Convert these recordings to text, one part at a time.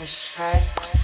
That's right.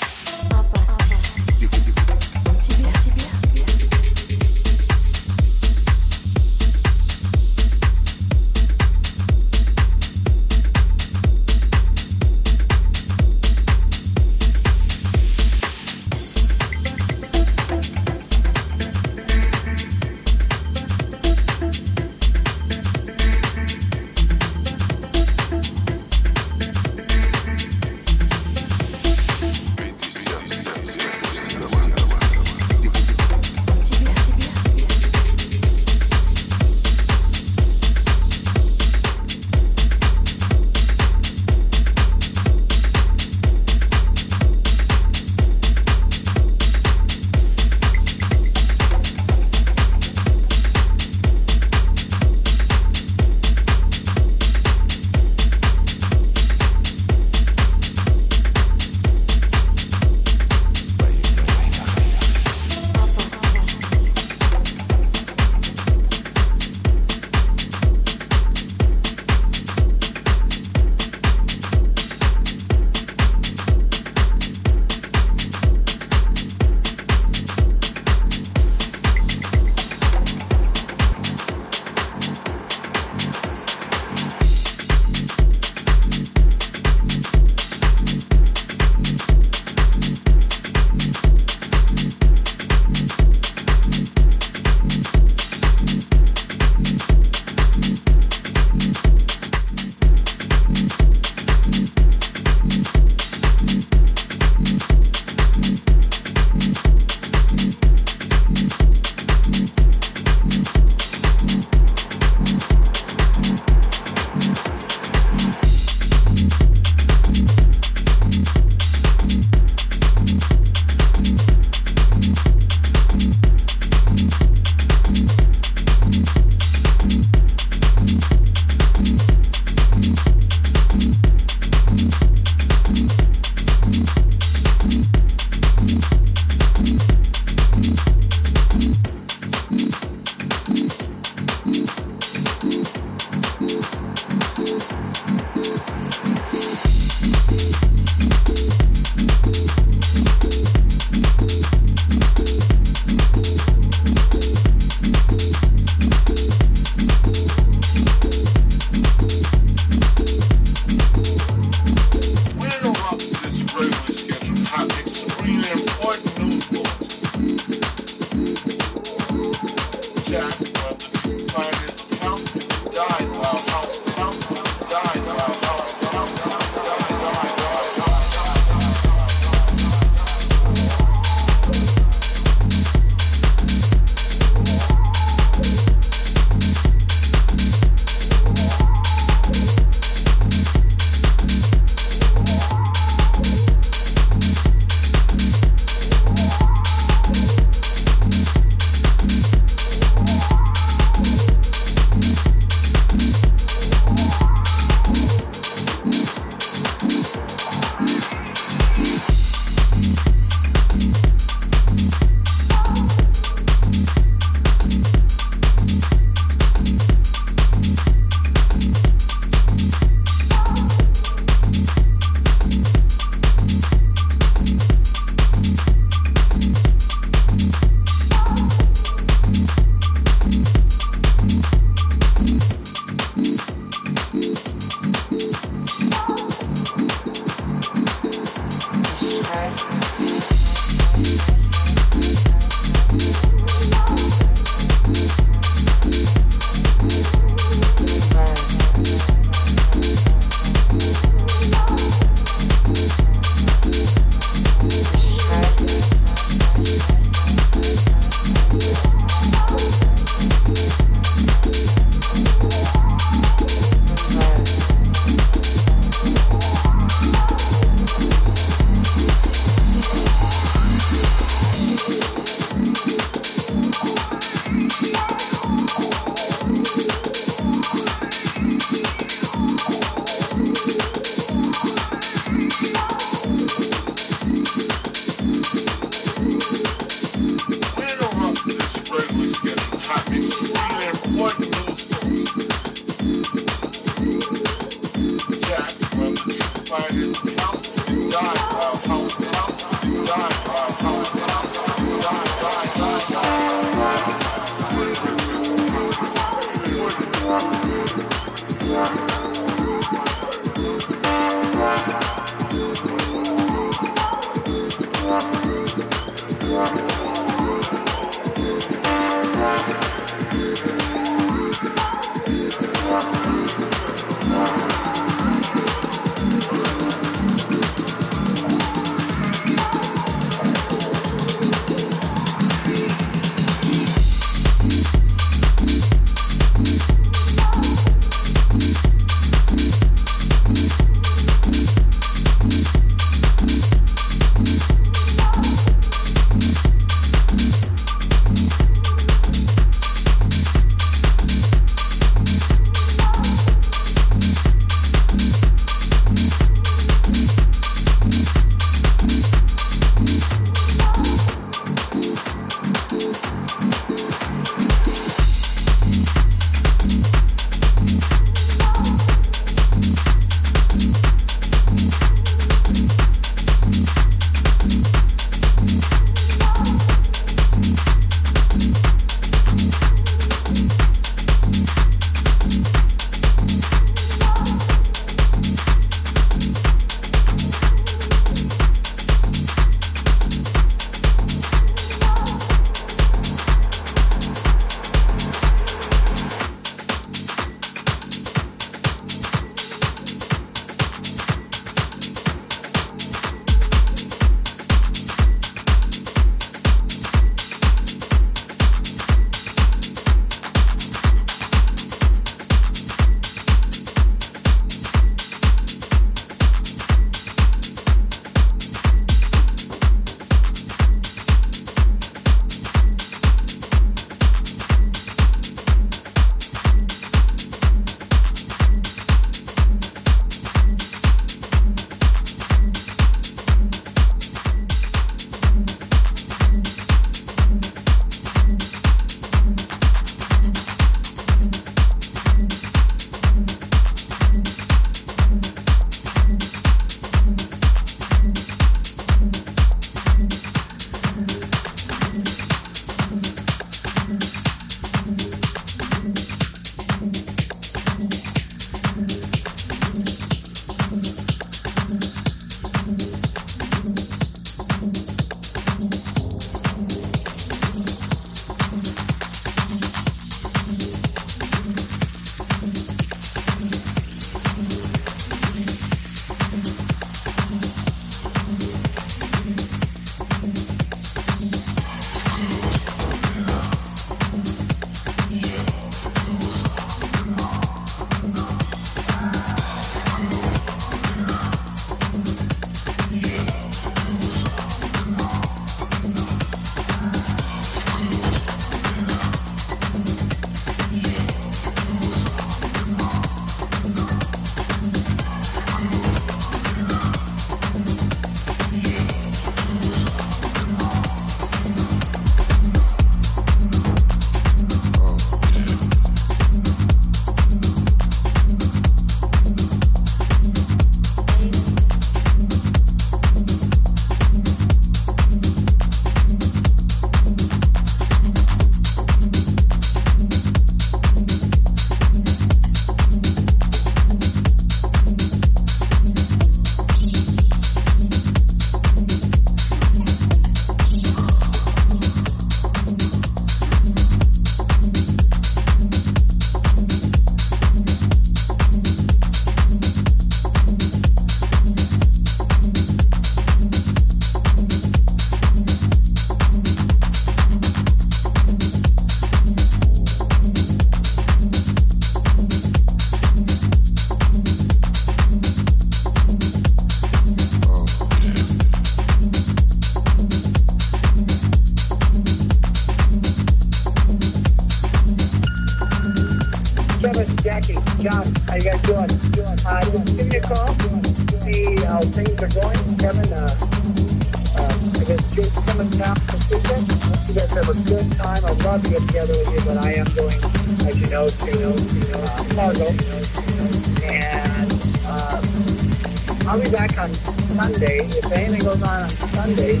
If anything goes on on Sunday,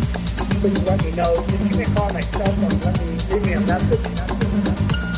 please let me know. If you can call my cell phone, let me leave me a message.